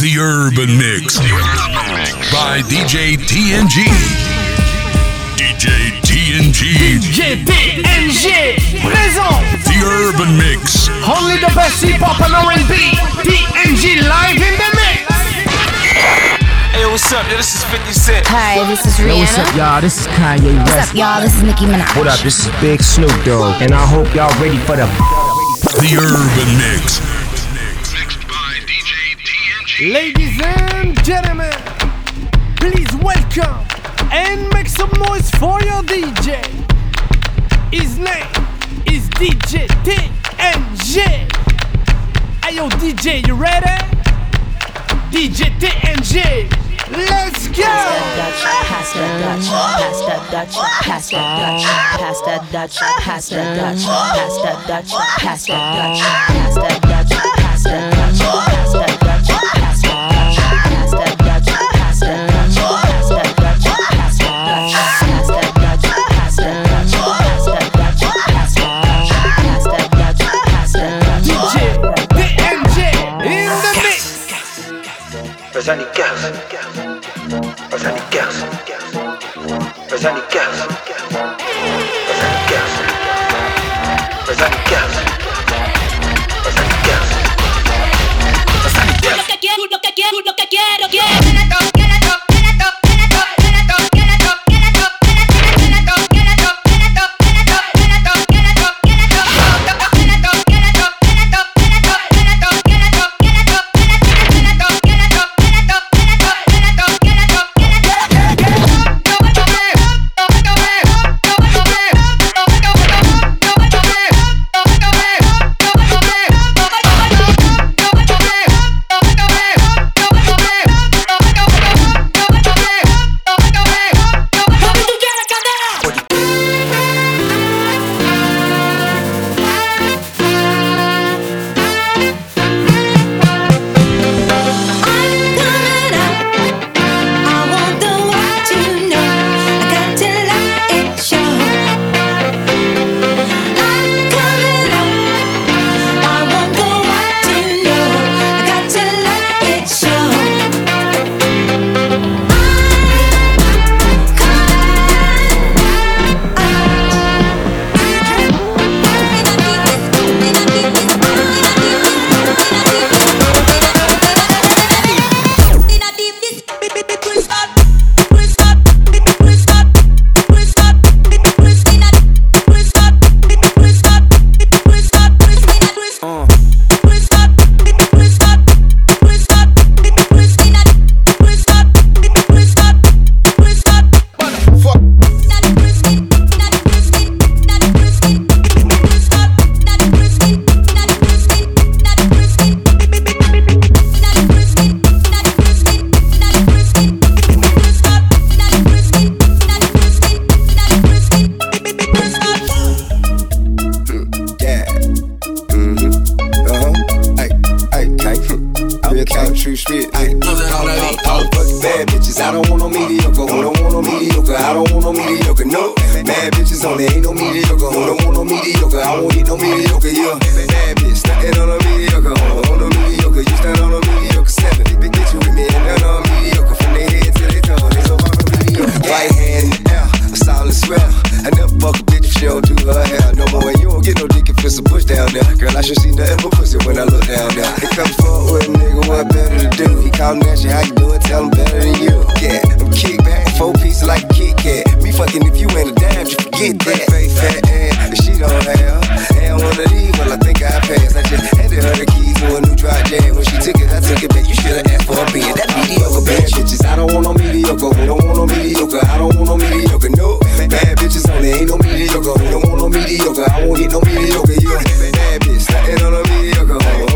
The Urban Mix by DJ TNG. DJ TNG. DJ TNG présent. The Urban Mix. Only the best hip hop and R&B. TNG live in the mix. Hey, what's up? Yo, this is 50 Cent. Hi, this is Rihanna. Yo, what's up, y'all? This is Kanye West. What's up, y'all? This is Nicki Minaj. What up? This is Big Snoop Dogg, and I hope y'all ready for the. The Urban Mix. Ladies and gentlemen, please welcome and make some noise for your DJ. His name is DJ TNG. Hey yo, DJ, you ready? DJ TNG. Let's go! Pass that Dutch, pass that Dutch, pass that Dutch, pass that Dutch, pass that Dutch, pasta Dutch, pasta Dutch, pasta Dutch, pasta Dutch, pasta Dutch. années 15, aux années 15, aux années 15. Don't want no mediocre. No. Bad bitches only ain't no mediocre. Who don't want no mediocre? I won't eat no mediocre. Yeah. Bad bitch, standing on a mediocre. Who don't want mediocre? You stand on a mediocre seven. Big bitch with me and none on mediocre. From their head to their toe, they so on a mediocre. Right hand in a solid swell. I never fuck a bitch if she don't do her hair no more. And you don't get no dick if it's a push down there. Girl, I should see nothing but pussy when I look down there. It comes a nigga, what better to do? He callin' at you, how you doing? Tell him better than you. Yeah, I'm kick back, Four piece like Kit Kat. Me fucking if you ain't a dime, you forget that. Fake fat and she don't have. And one of these, well, I think I passed. I just handed her the keys to a new dry jam. When she took it, I took it back. You should've asked for a being that mediocre. Bad bitches, I don't want no mediocre. We don't want no mediocre? I don't want no mediocre. No, bad bitches only. Ain't no mediocre. We don't want no mediocre? I won't get no mediocre. You bad bitch, nothing on a mediocre.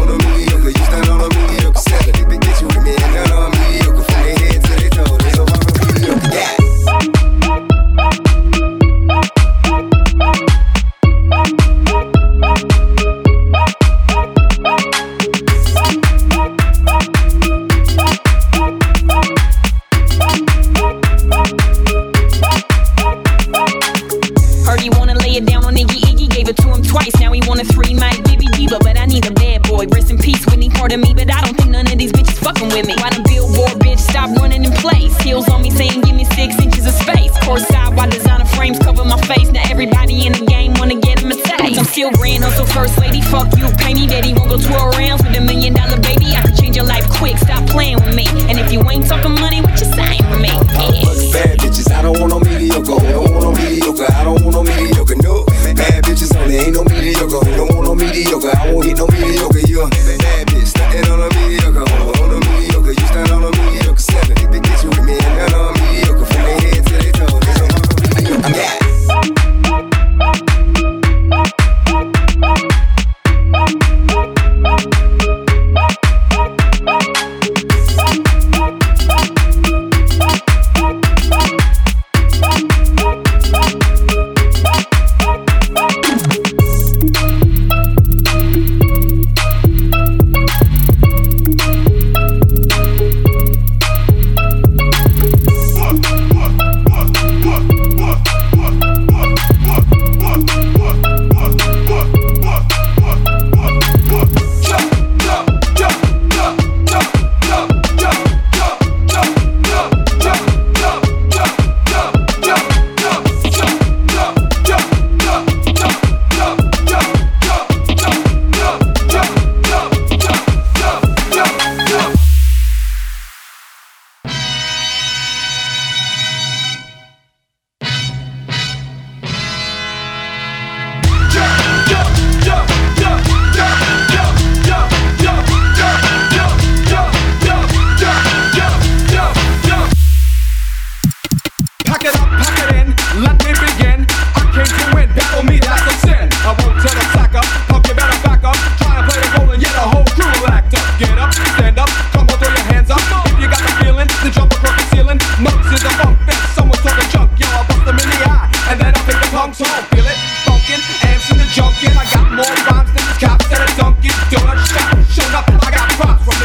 Look at all hit no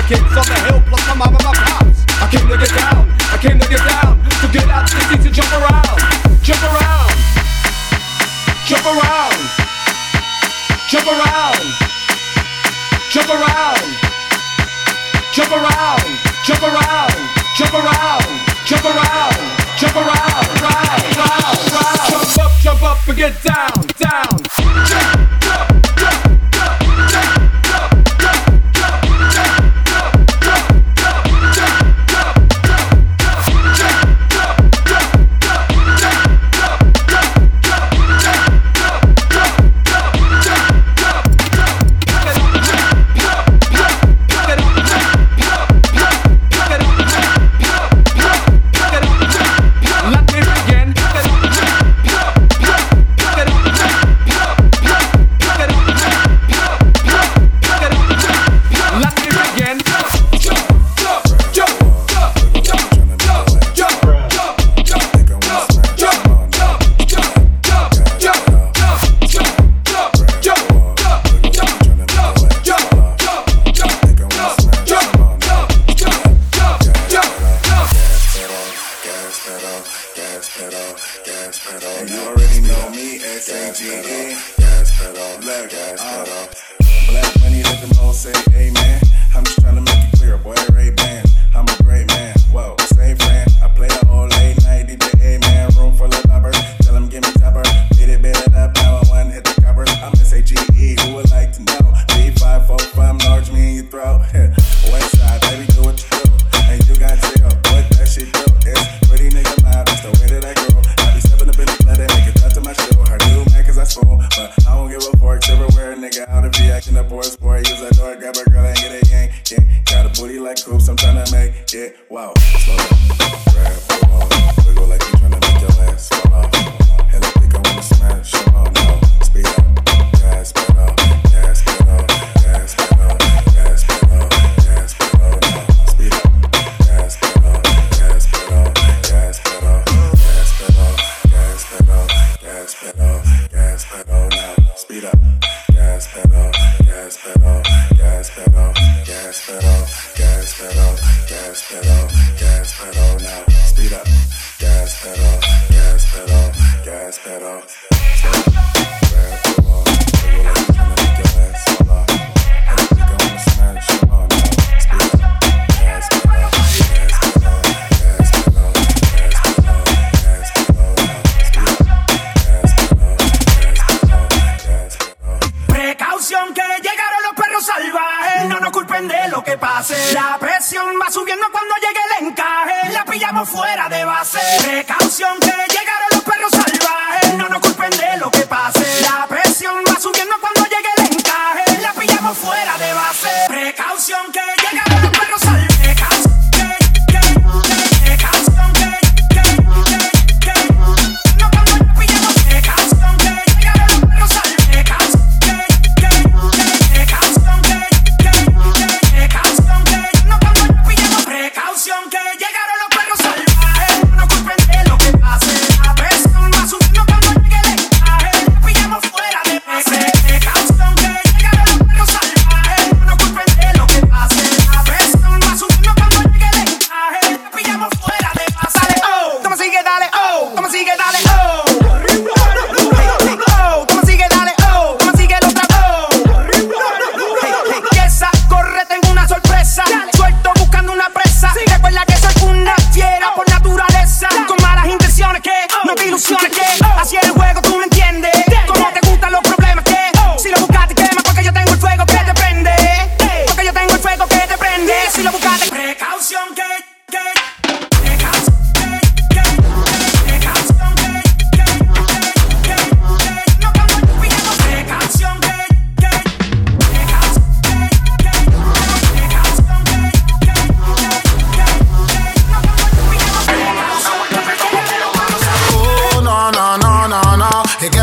kids on the hill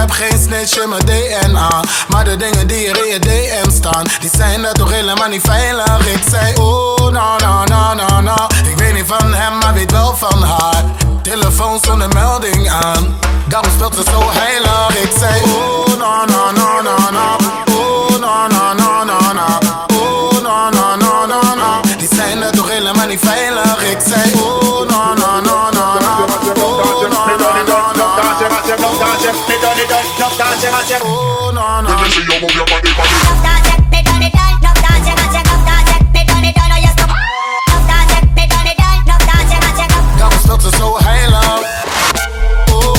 Ik heb geen snitch in mijn DNA. Maar de dingen die er in je DM staan, die zijn dat toch helemaal niet veilig. Ik zei, oh, na, na, na, na, na. Ik weet niet van hem, maar weet wel van haar. Telefoon zonder melding aan, daarom speelt ze zo heilig. Ik zei, oh, na, na, na, na, na. Oh, na, na, na, na, na. Oh, na, na, na, na. Die zijn daar toch helemaal niet veilig. Ik zei, oh, na, na, na, na. mache, mache, oh, no, no. Desde que yo moví no, no. Pani. Stocks are so high, love. Oh,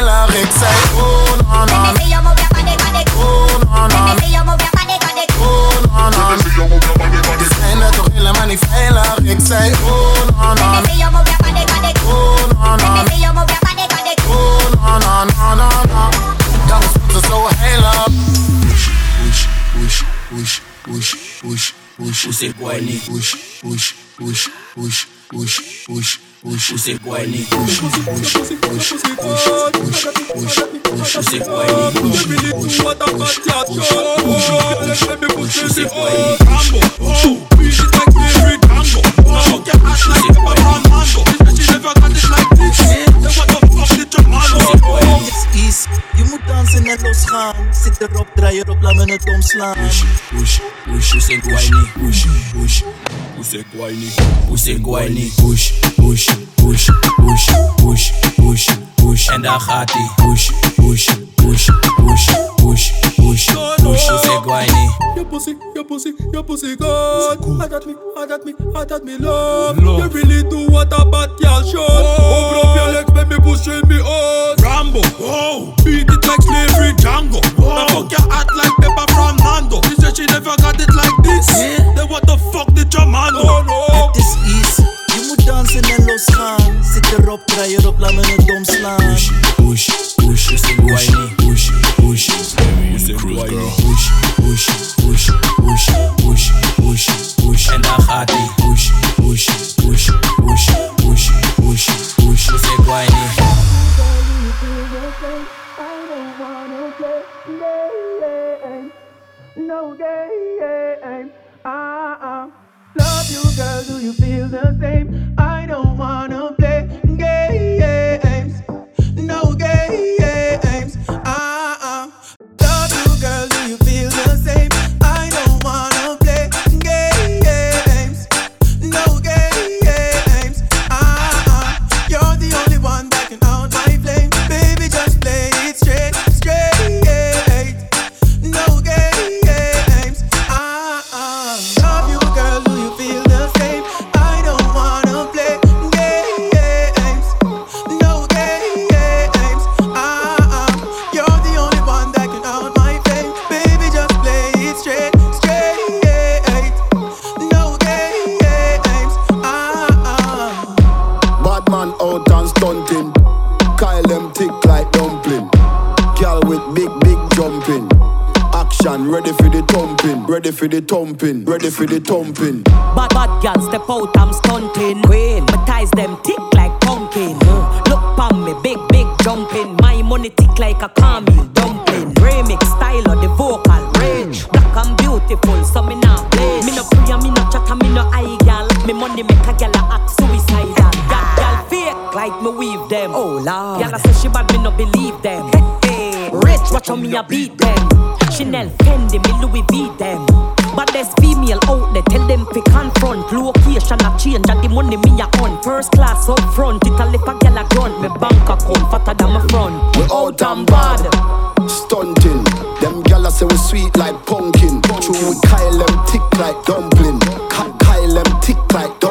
la. Oh non non. Oh non non. your non oh, non ni. Oh no non. Baby, yo me Push push push push push push push. Push push push push push push push. Push push push push push push push, push, Use guayni. push, push, push, push, push, Use guayni. Is, je moet dansen en losgaan. Zit erop, draai erop, laat me het omslaan. push, push, guayni. push, push, Use guayni. Use guayni. push, push, push, push, push, push, push, En daar gaat ie. push, push, push, push, push, push, push. Use guayni. Eh. Your pussy, your pussy, your pussy good. I got me, I got me, I got me love. You really do what a bad girl should. Oh. Open up your legs, make me push in me out. Rambo, oh, beat it like slavery Django. Oh. Now fuck your act like Pepper from Nando. She said she never got it like this. Then what the fuck did your man do? Het is easy. Je moet dansen en losgaan. Zit erop, draai erop, laat me het omslaan. push, push, push, push, push, push. push, push, Push, push, push, push, push, push, push. En daar gaat ie. Push, push, push, push, push, push, push. Hoe zeg jij niet? No game, ah ah. Love you, girl. Do you feel the same? I don't wanna. Out and stunting. Kyle them tick like dumpling. Girl with big, big jumping. Action, ready for the thumping. Ready for the thumping. Ready for the thumping. Bad bad gal step out, I'm stunting. Queen, my ties them tick like pumpkin. Look pon me, big big jumping. My money tick like a caramel dumpling. Remix style of the vocal range. Black and beautiful, so me not play. Me no free, and me no chat, and me no eye gal. Me money make a gal them. Oh lord, gal a say she bad, me no believe them. Hey, hey. Rich, watch how me a beat them. Chanel, Fendi, me Louis V them. But there's female out there, tell them fi confront. Location a change, and the money me a on. First class up front, it a lip a gal a grunt. Me bank account fatter than my front. We out and bad. Stunting. Them gala say we sweet like pumpkin. True we Kyle them tick like dumpling. Ka- Kyle them tick like dumpling.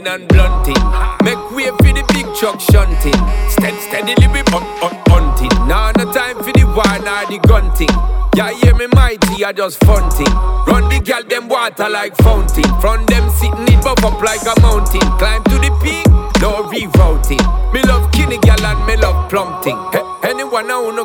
Bad and blunting. Make way for the big truck shunting. Stead steadily we hunt, hunt, hunting. Now no time for the war nor the gunting. Yeah, hear me mighty, I just funting. Run the gal them water like fountain. From them sitting it buff up like a mountain. Climb to the peak, no rerouting. Me love kinny gal and me love plumping. Hey,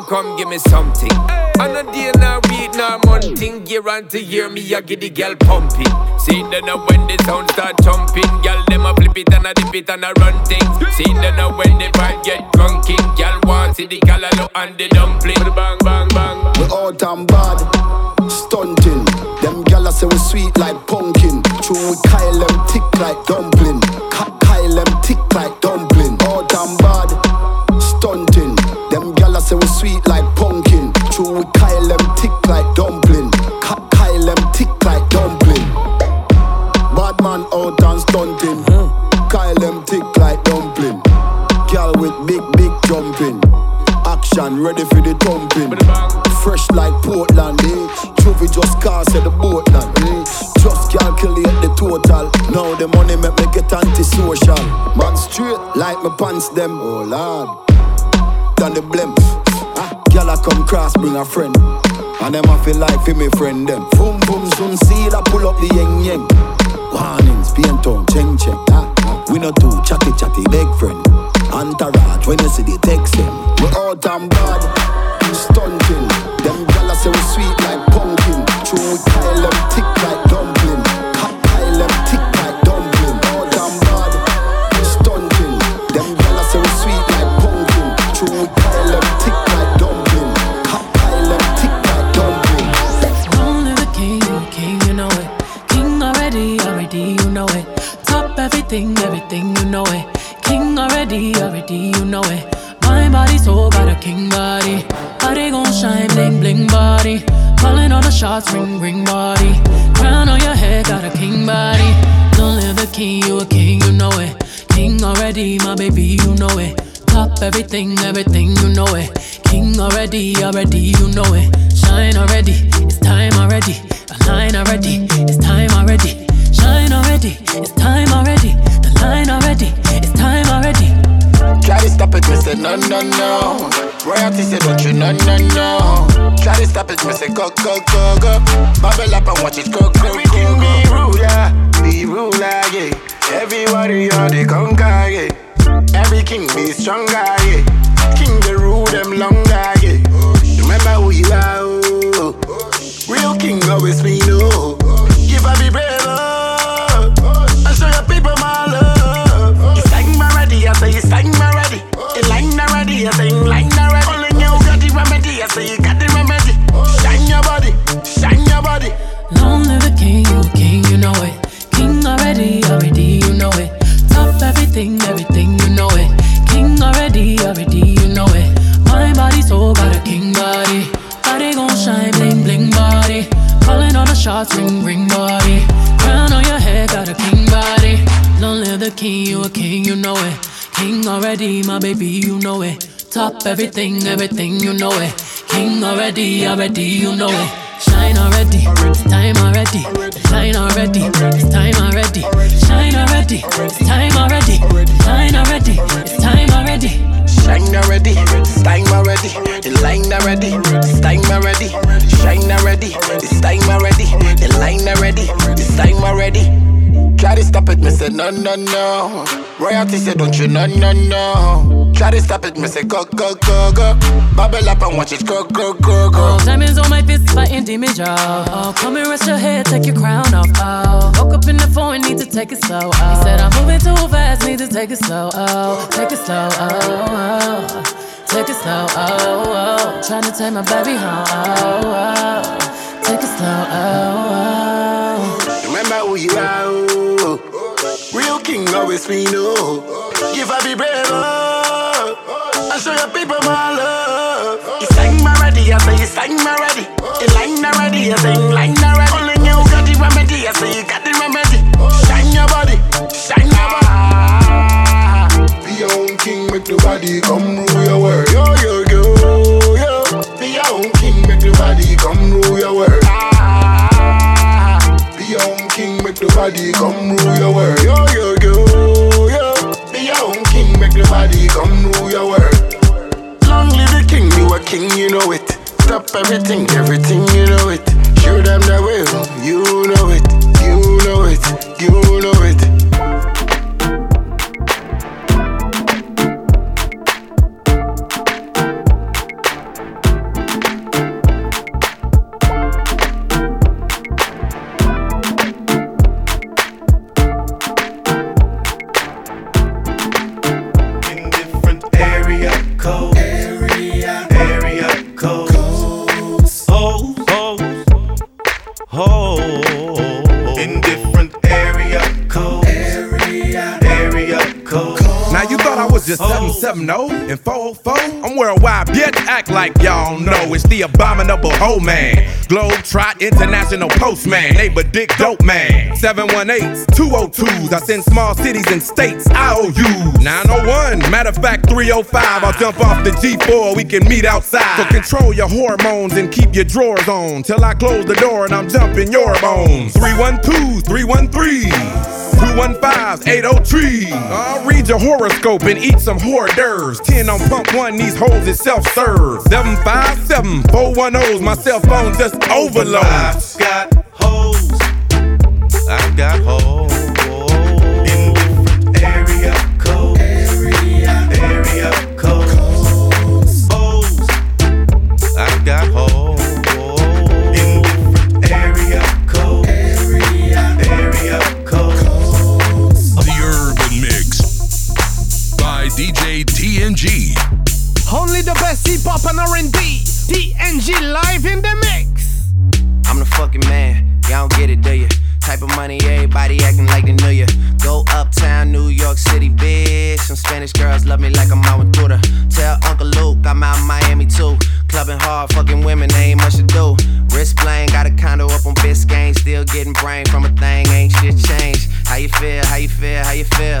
come give me something. On a day now week now monthing. Year on to year me I get the gal pumping. See then now when the sound start jumping, gal them a flip it and a dip it and a run things. See then now when the vibe get drunking, gal want see the gal look and the dumpling. Bang bang bang. We out and bad. Stunting. Them gala say we sweet like pumpkin. True we Kyle them tick like dumpling. Ka- Kyle them tick like them. Oh lord. Done the blimp. Ah, Gyal a come cross, bring a friend. And them a feel like fi me friend them. Boom boom soon see that pull up the yeng yeng. Warnings, paint on, cheng cheng. Ah, ah. We no too chatty chatty, big friend. Entourage, when you see the text them. We out and bad, say no, no, no. Royalty say don't you, no, no, no. Try to stop it, me say go, go, go, go. Bubble up and watch it go, go, go, go. Be ruler, be ruler, yeah. Everybody on the conquer, yeah. Every king be stronger, yeah. King the rule them longer, yeah. Remember who you are, oh. Real king always be no. Give a be I say you line already. Only you got the remedy, I say you got the remedy. Shine your body, shine your body. Long live the king, a king, you know it. King already, already, you know it. Top everything, everything, you know it. King already, already, you know it. My body so got a king body. Body gon' shine, bling, bling body. Calling all the shots, ring, ring body. Already, my baby, you know it. Top everything, everything, you know it. King already, already, you know it. Shine already, it's time already. Shine already, it's time already. Shine already, it's time already. Shine already, it's time already. Shine already, it's time already. The line already, it's time already. Shine already, it's time already. The line already, it's time already. Try to stop it, me say no, no, no. Royalty say don't you, no, no, no. Try to stop it, me say go, go, go, go. Bubble up and watch it go, go, go, go. Oh, diamonds on my fist, fighting demons, y'all. Oh, come and rest your head, take your crown off. Oh, woke up in the phone, need to take it slow. Oh, he said I'm moving too fast, need to take it slow. Oh, take it slow. Oh, oh. take it slow. Oh, oh. trying to take my baby home. Oh, oh. take it slow. Oh, oh. Remember who you are, oh. Real king always we know. Give a be brave, oh. And show your people my love. You sang my ready, I say you sang my ready. You line already, I say you line already. Only you got the remedy, I say you got the remedy. Shine your body, shine your body. Be your own king, make nobody come rule your world. Yo, yo, yo, yo. Be your own king, make nobody come rule your world. King, come rule your world. Yo, yo, yo, yo. Be your own king, make nobody come rule your world. Long live the king, you a king, you know it. Stop everything, everything, you know it. Show them the will, you know it, you know it, hoe man. Globe Trot International Postman. Neighbor Dick Dope Man. 718s, 202s. I send small cities and states IOU. 901, matter of fact, 305. I'll jump off the G4, we can meet outside. So control your hormones and keep your drawers on. Till I close the door and I'm jumping your bones. 312, 313. 215 803. I'll read your horoscope and eat some hors d'oeuvres. 10 on pump one, these hoes is self serve. 757 410's, my cell phone just overloads. I got hoes. I got hoes. Area codes. Area, codes. I got hoes. Best hip hop and R&B. TNG live in the mix. I'm the fucking man. Y'all don't get it, do you? Type of money, everybody acting like they knew ya. Go uptown, New York City, bitch. Some Spanish girls love me like I'm out with. Tell Uncle Luke I'm out in Miami too. Clubbing hard, fucking women, ain't much to do. Wrist playing, got a condo up on Biscayne. Still getting brain from a thing, ain't shit changed. How you feel, how you feel, how you feel?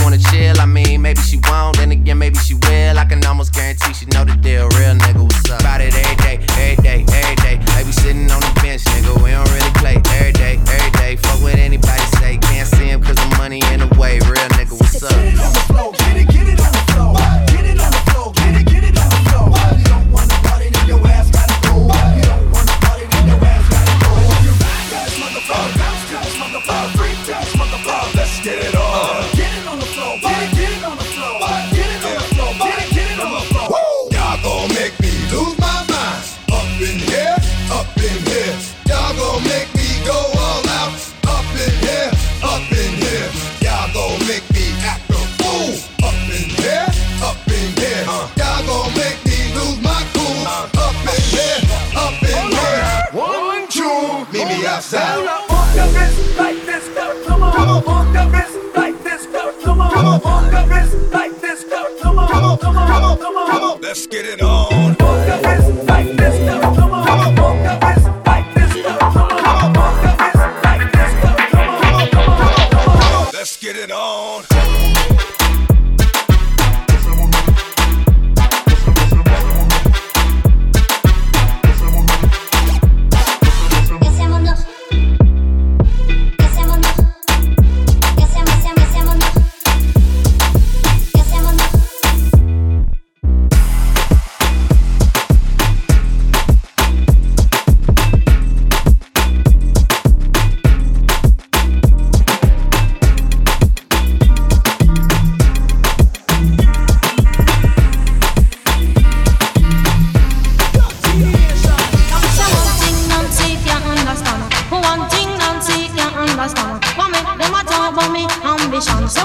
wanna chill. I mean, maybe she won't, then again, maybe she will. I can almost guarantee she know the deal. Real nigga, what's up? About it every day, every day, every day. Be sitting on the bench, nigga. We don't really play every day.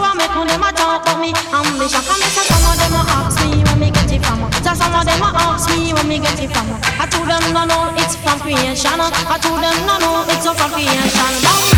So what make them a talk about me ambition? Come me say some of them a ask me where me get it from. So some of them a ask me where me get it from. I told them no no it's from creation. I told them no no it's from creation.